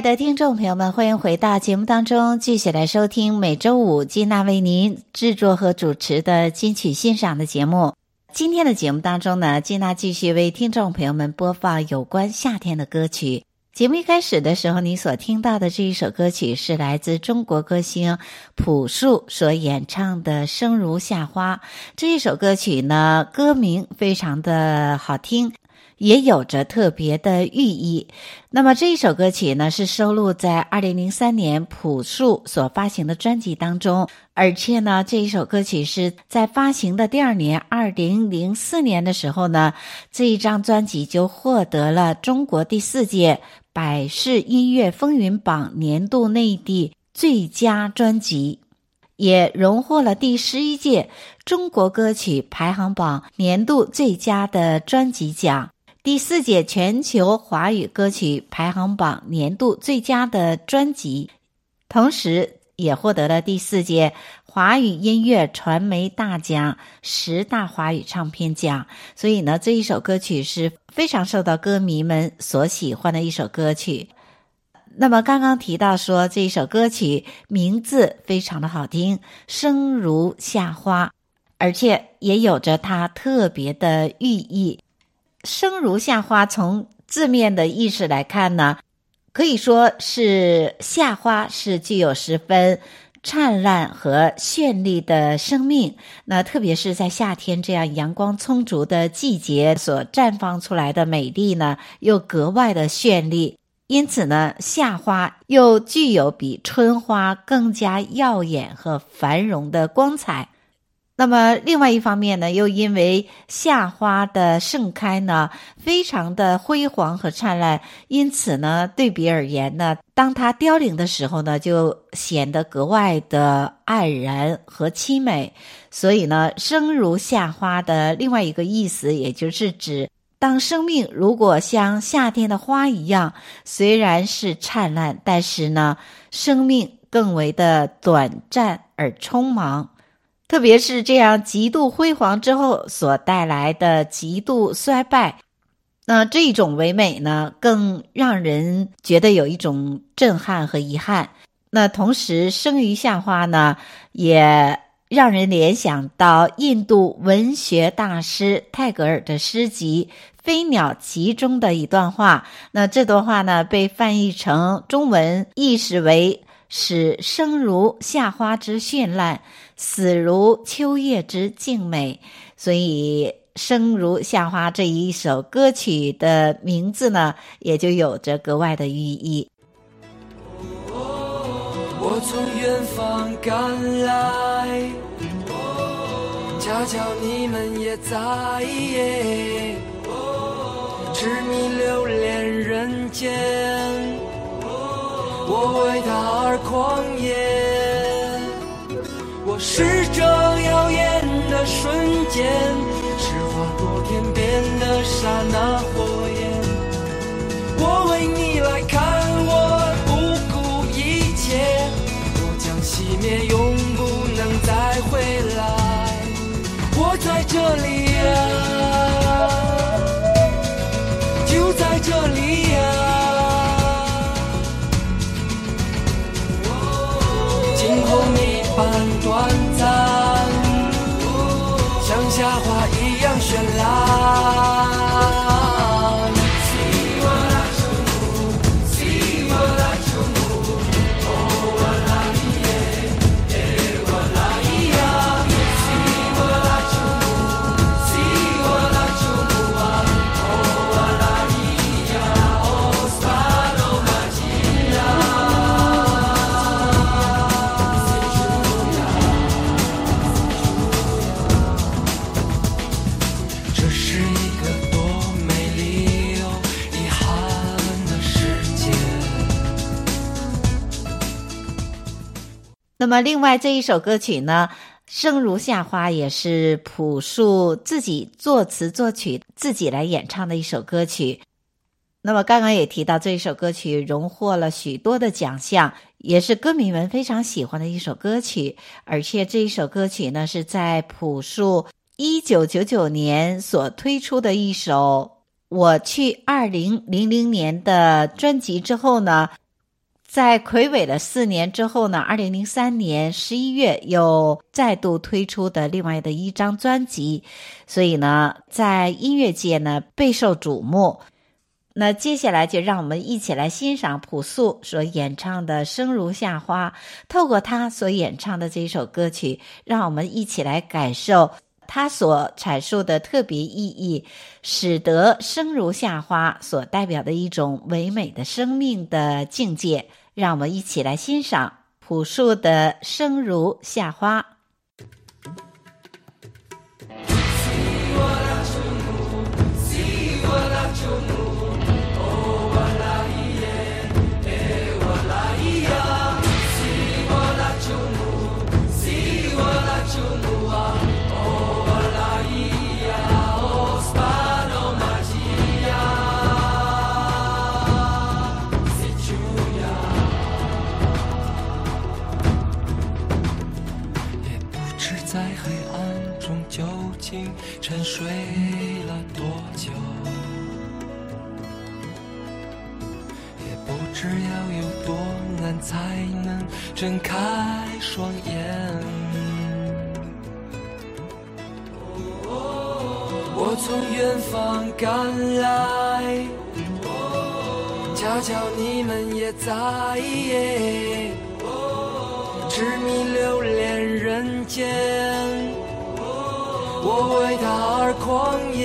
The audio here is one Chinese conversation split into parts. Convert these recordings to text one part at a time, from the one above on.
爱的听众朋友们，欢迎回到节目当中，继续来收听每周五金娜为您制作和主持的金曲欣赏的节目。今天的节目当中呢，金娜继续为听众朋友们播放有关夏天的歌曲。节目一开始的时候，你所听到的这一首歌曲是来自中国歌星朴树所演唱的《生如夏花》。这一首歌曲呢，歌名非常的好听，也有着特别的寓意。那么这一首歌曲呢，是收录在二零零三年朴树所发行的专辑当中，而且呢，这一首歌曲是在发行的第二年，二零零四年的时候呢，这一张专辑就获得了中国第四届。百事音乐风云榜年度内地最佳专辑，也荣获了第十一届中国歌曲排行榜年度最佳的专辑奖，第四届全球华语歌曲排行榜年度最佳的专辑，同时也获得了第四届。华语音乐传媒大奖、十大华语唱片奖，所以呢，这一首歌曲是非常受到歌迷们所喜欢的一首歌曲。那么刚刚提到说，这一首歌曲名字非常的好听，生如夏花，而且也有着它特别的寓意。生如夏花，从字面的意思来看呢，可以说是夏花是具有十分。灿烂和绚丽的生命，那特别是在夏天这样阳光充足的季节所绽放出来的美丽呢，又格外的绚丽。因此呢，夏花又具有比春花更加耀眼和繁荣的光彩。那么，另外一方面呢，又因为夏花的盛开呢，非常的辉煌和灿烂，因此呢，对比而言呢，当它凋零的时候呢，就显得格外的黯然和凄美。所以呢，生如夏花的另外一个意思，也就是指当生命如果像夏天的花一样，虽然是灿烂，但是呢，生命更为的短暂而匆忙。特别是这样极度辉煌之后所带来的极度衰败，那这种唯美呢，更让人觉得有一种震撼和遗憾。那同时，生于夏花呢，也让人联想到印度文学大师泰戈尔的诗集《飞鸟集》中的一段话。那这段话呢，被翻译成中文，意思为。使生如夏花之绚烂，死如秋叶之静美。所以，生如夏花这一首歌曲的名字呢，也就有着格外的寓意。我从远方赶来，恰巧你们也在，痴迷留恋人间。我为他而狂野，是这耀眼的瞬间，是划过天边的刹那火焰。我为你来看，我不顾一切，我将熄灭，永不能再回来。我在这里啊，那么，另外这一首歌曲呢，《生如夏花》也是朴树自己作词作曲、自己来演唱的一首歌曲。那么，刚刚也提到这一首歌曲荣获了许多的奖项，也是歌迷们非常喜欢的一首歌曲。而且这一首歌曲呢，是在朴树一九九九年所推出的一首。我去二零零零年的专辑之后呢，在睽违了四年之后呢，二零零三年十一月又再度推出的另外的一张专辑，所以呢，在音乐界呢备受瞩目。那接下来就让我们一起来欣赏朴树所演唱的《生如夏花》，透过他所演唱的这首歌曲，让我们一起来感受他所阐述的特别意义，使得《生如夏花》所代表的一种唯美的生命的境界。让我们一起来欣赏朴树的《生如夏花》。知要有多难才能睁开双眼。我从远方赶来，恰巧你们也在，痴迷流连人间。我为他而狂野，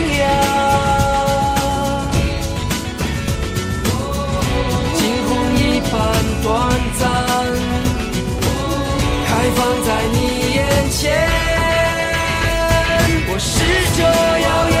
前我是这耀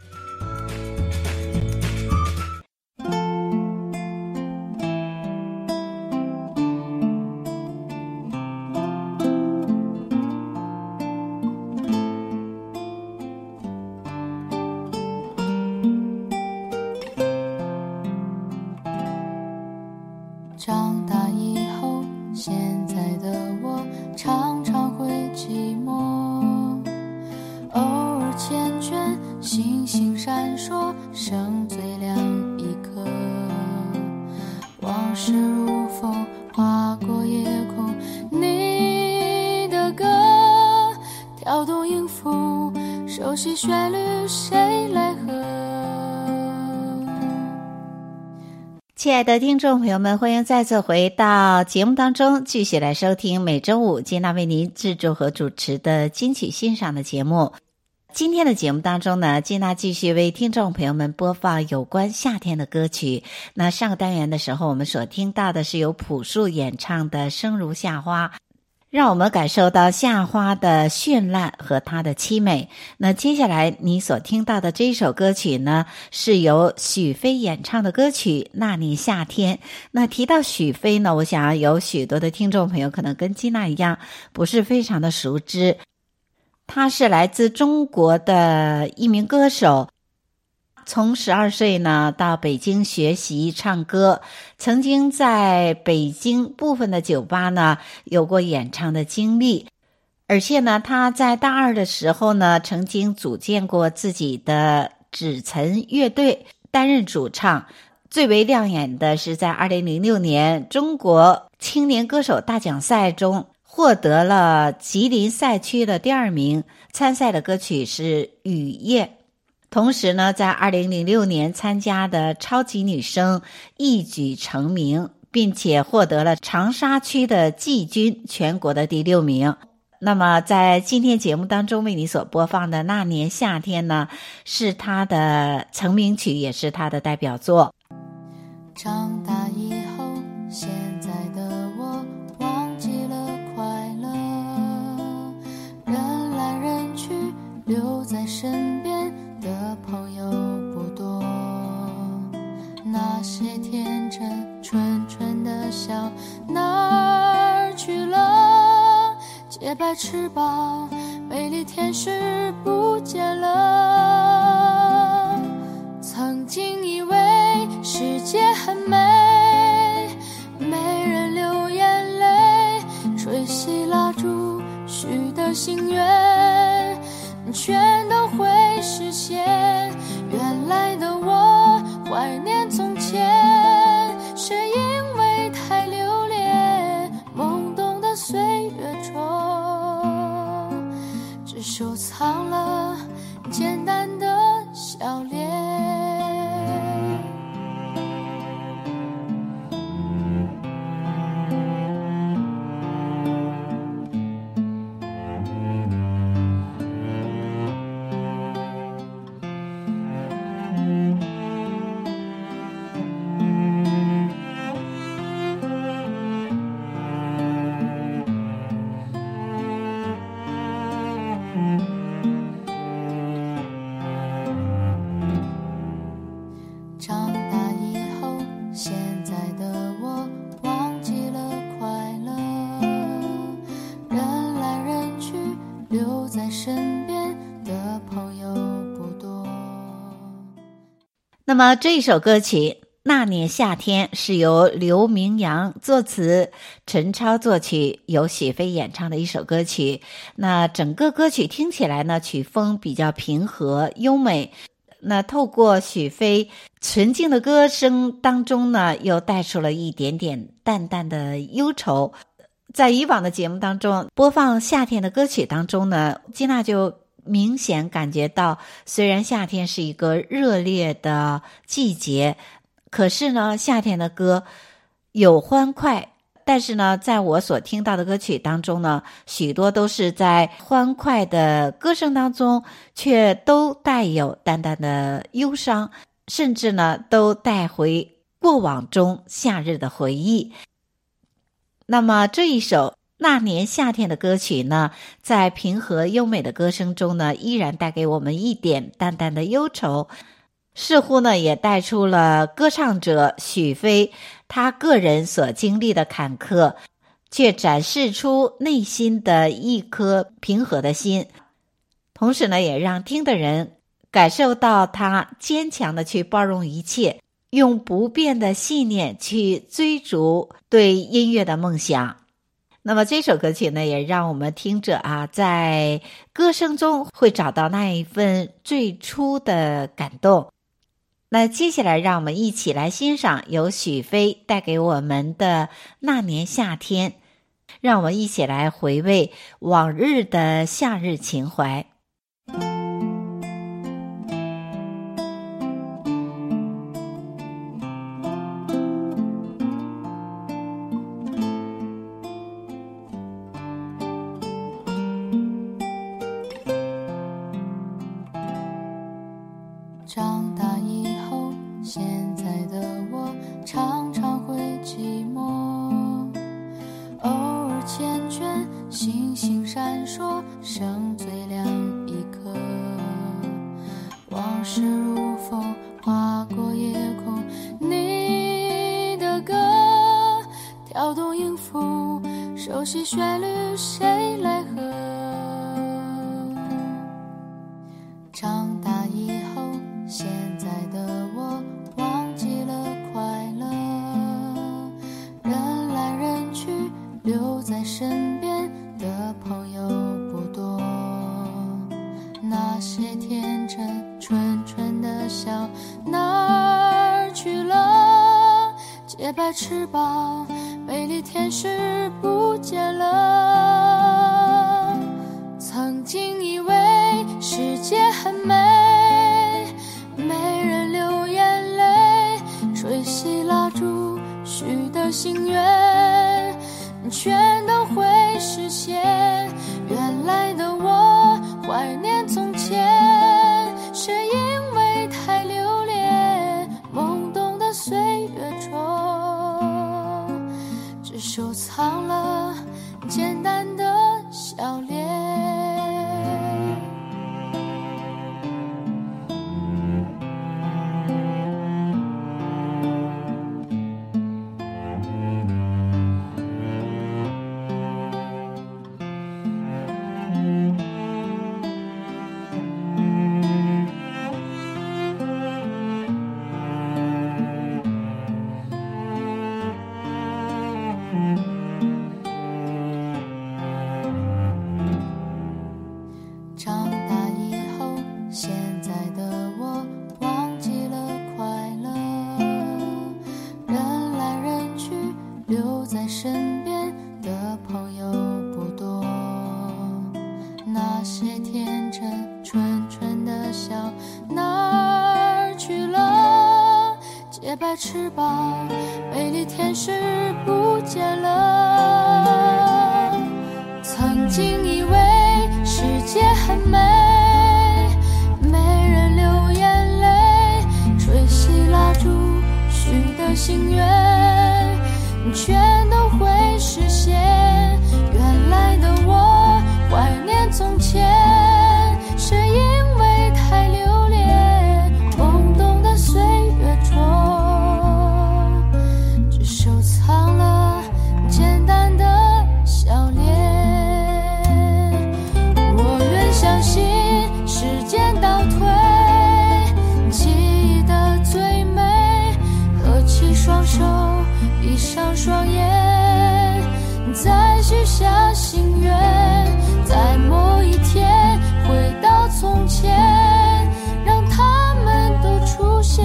亲爱的听众朋友们，欢迎再次回到节目当中，继续来收听每周五金娜为您制作和主持的金曲欣赏的节目。今天的节目当中呢，金娜继续为听众朋友们播放有关夏天的歌曲。那上个单元的时候，我们所听到的是由朴树演唱的《生如夏花》。让我们感受到夏花的绚烂和它的凄美。那接下来你所听到的这首歌曲呢，是由许飞演唱的歌曲《那年夏天》。那提到许飞呢，我想有许多的听众朋友可能跟吉娜一样，不是非常的熟知。他是来自中国的一名歌手。从十二岁呢到北京学习唱歌，曾经在北京部分的酒吧呢有过演唱的经历，而且呢他在大二的时候呢曾经组建过自己的指岑乐队，担任主唱。最为亮眼的是在二零零六年中国青年歌手大奖赛中获得了吉林赛区的第二名，参赛的歌曲是《雨夜》。同时呢，在二零零六年参加的超级女声一举成名，并且获得了长沙区的季军，全国的第六名。那么，在今天节目当中为你所播放的《那年夏天》呢，是他的成名曲，也是他的代表作。长大以后，现在的我忘记了快乐，人来人去，留在身那些天真纯纯的笑哪儿去了？洁白翅膀，美丽天使不见了。曾经以为世界很美，身边的朋友不多那么这一首歌曲那年夏天是由刘明阳作词陈超作曲由许飞演唱的一首歌曲那整个歌曲听起来呢曲风比较平和优美。那透过许飞纯净的歌声当中呢又带出了一点点淡淡的忧愁。在以往的节目当中，播放夏天的歌曲当中呢，金娜就明显感觉到，虽然夏天是一个热烈的季节，可是呢，夏天的歌有欢快。但是呢，在我所听到的歌曲当中呢，许多都是在欢快的歌声当中，却都带有淡淡的忧伤，甚至呢，都带回过往中夏日的回忆。那么这一首那年夏天的歌曲呢，在平和优美的歌声中呢，依然带给我们一点淡淡的忧愁。似乎呢，也带出了歌唱者许飞他个人所经历的坎坷，却展示出内心的一颗平和的心，同时呢，也让听的人感受到他坚强的去包容一切，用不变的信念去追逐对音乐的梦想。那么这首歌曲呢，也让我们听者啊，在歌声中会找到那一份最初的感动。那接下来，让我们一起来欣赏由许飞带给我们的那年夏天，让我们一起来回味往日的夏日情怀。世界很美，闭上双眼再许下心愿在某一天回到从前让他们都出现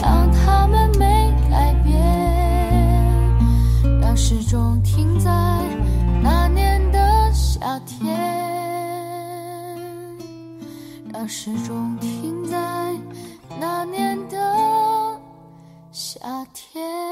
让他们没改变。让时钟停在那年的夏天让时钟停在那年的夏天。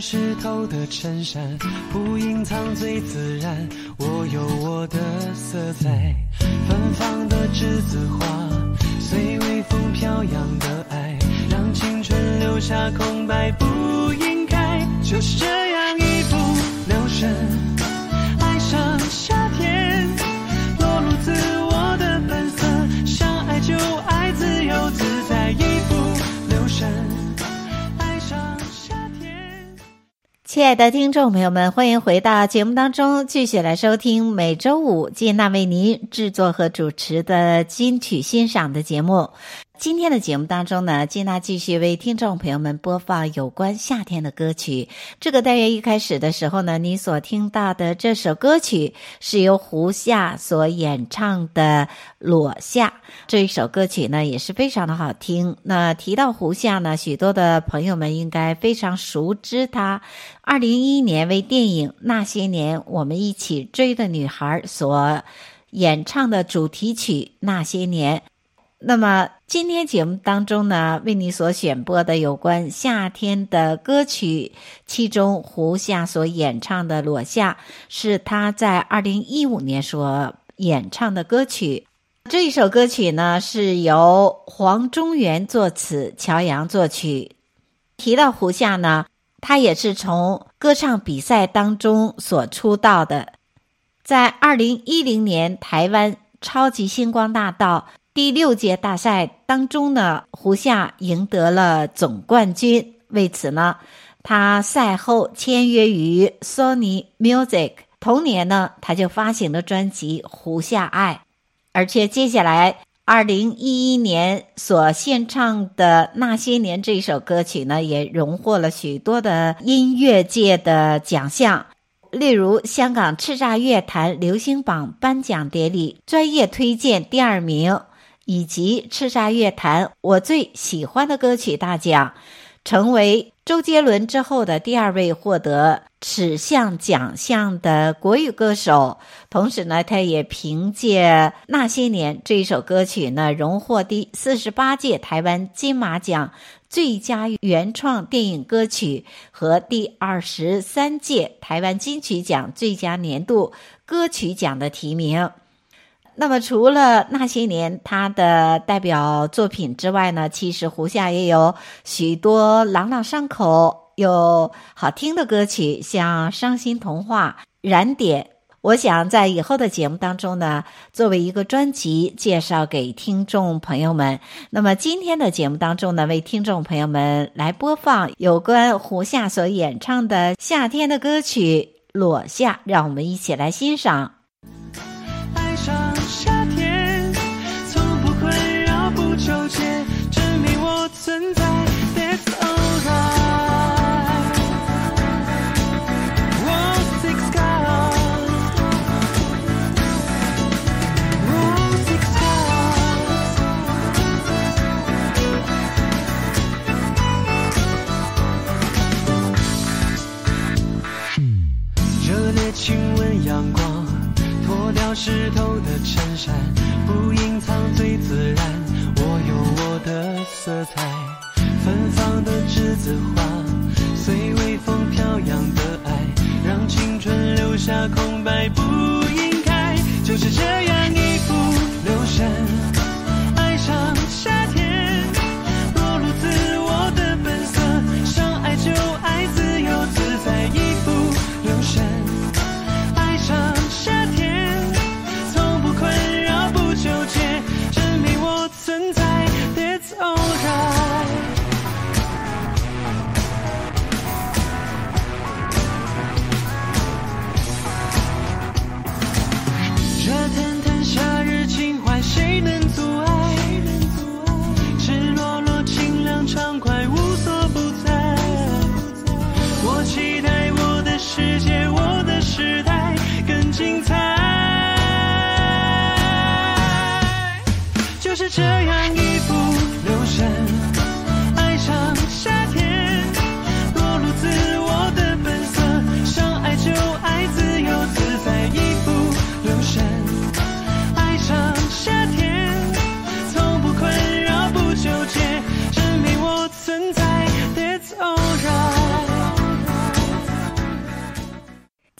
湿透的衬衫，不隐藏最自然。我有我的色彩，芬芳的栀子花，随微风飘扬的爱，让青春留下空白，不应该就是这样一不留神，亲爱的听众朋友们，欢迎回到节目当中，继续来收听每周五金娜为您制作和主持的金曲欣赏的节目。今天的节目当中呢，金娜继续为听众朋友们播放有关夏天的歌曲。这个单元一开始的时候呢，你所听到的这首歌曲是由胡夏所演唱的《裸夏》。这一首歌曲呢，也是非常的好听。那提到胡夏呢，许多的朋友们应该非常熟知他。二零一一年为电影《那些年，我们一起追的女孩》所演唱的主题曲《那些年》。那么今天节目当中呢，为你所选播的有关夏天的歌曲，其中胡夏所演唱的《裸夏》是他在二零一五年所演唱的歌曲。这一首歌曲呢，是由黄中原作词，乔洋作曲。提到胡夏呢，他也是从歌唱比赛当中所出道的，在二零一零年台湾超级星光大道。第六届大赛当中呢，胡夏赢得了总冠军。为此呢，他赛后签约于 Sony Music。同年呢，他就发行了专辑《胡夏爱》，而且接下来二零一一年所献唱的《那些年》这首歌曲呢，也荣获了许多的音乐界的奖项，例如香港叱咤乐坛流行榜颁奖典礼专业推荐第二名。以及叱咤乐坛我最喜欢的歌曲大奖，成为周杰伦之后的第二位获得此项奖项的国语歌手。同时呢，他也凭借《那些年》这一首歌曲呢，荣获第四十八届台湾金马奖最佳原创电影歌曲和第二十三届台湾金曲奖最佳年度歌曲奖的提名。那么，除了那些年他的代表作品之外呢，其实胡夏也有许多朗朗上口又好听的歌曲，像《伤心童话》《燃点》。我想在以后的节目当中呢，作为一个专辑介绍给听众朋友们。那么今天的节目当中呢，为听众朋友们来播放有关胡夏所演唱的夏天的歌曲《裸夏》，让我们一起来欣赏。亲吻阳光，脱掉湿透的衬衫，不隐藏最自然。我有我的色彩，芬芳的栀子花，随微风飘扬的爱，让青春留下空白不应该。就是这样一幅。是这样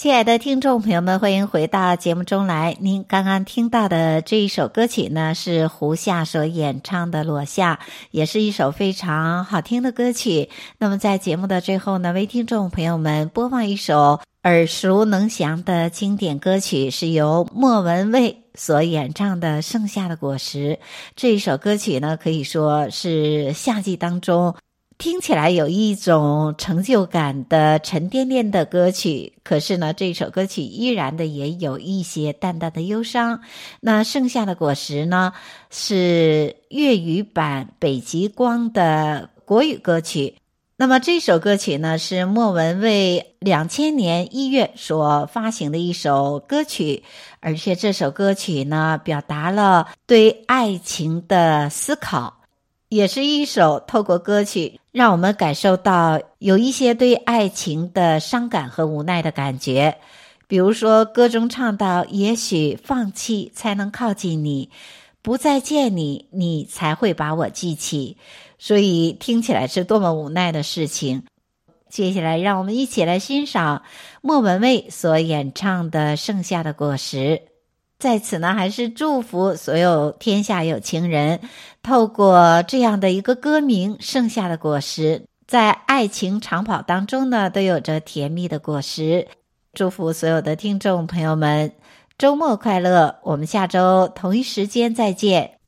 亲爱的听众朋友们，欢迎回到节目中来。您刚刚听到的这一首歌曲呢，是胡夏所演唱的《裸夏》，也是一首非常好听的歌曲。那么在节目的最后呢，为听众朋友们播放一首耳熟能详的经典歌曲，是由莫文蔚所演唱的《盛夏的果实》。这一首歌曲呢，可以说是夏季当中。听起来有一种成就感的沉甸甸的歌曲，可是呢，这首歌曲依然的也有一些淡淡的忧伤。那剩下的果实呢，是粤语版北极光的国语歌曲。那么这首歌曲呢，是莫文蔚两千年一月所发行的一首歌曲，而且这首歌曲呢，表达了对爱情的思考。也是一首透过歌曲，让我们感受到有一些对爱情的伤感和无奈的感觉。比如说，歌中唱到：“也许放弃才能靠近你，不再见你，你才会把我记起。”所以听起来是多么无奈的事情。接下来，让我们一起来欣赏莫文蔚所演唱的《盛夏的果实》。在此呢，还是祝福所有天下有情人，透过这样的一个歌名《盛夏的果实》，在爱情长跑当中呢，都有着甜蜜的果实。祝福所有的听众朋友们，周末快乐！我们下周同一时间再见。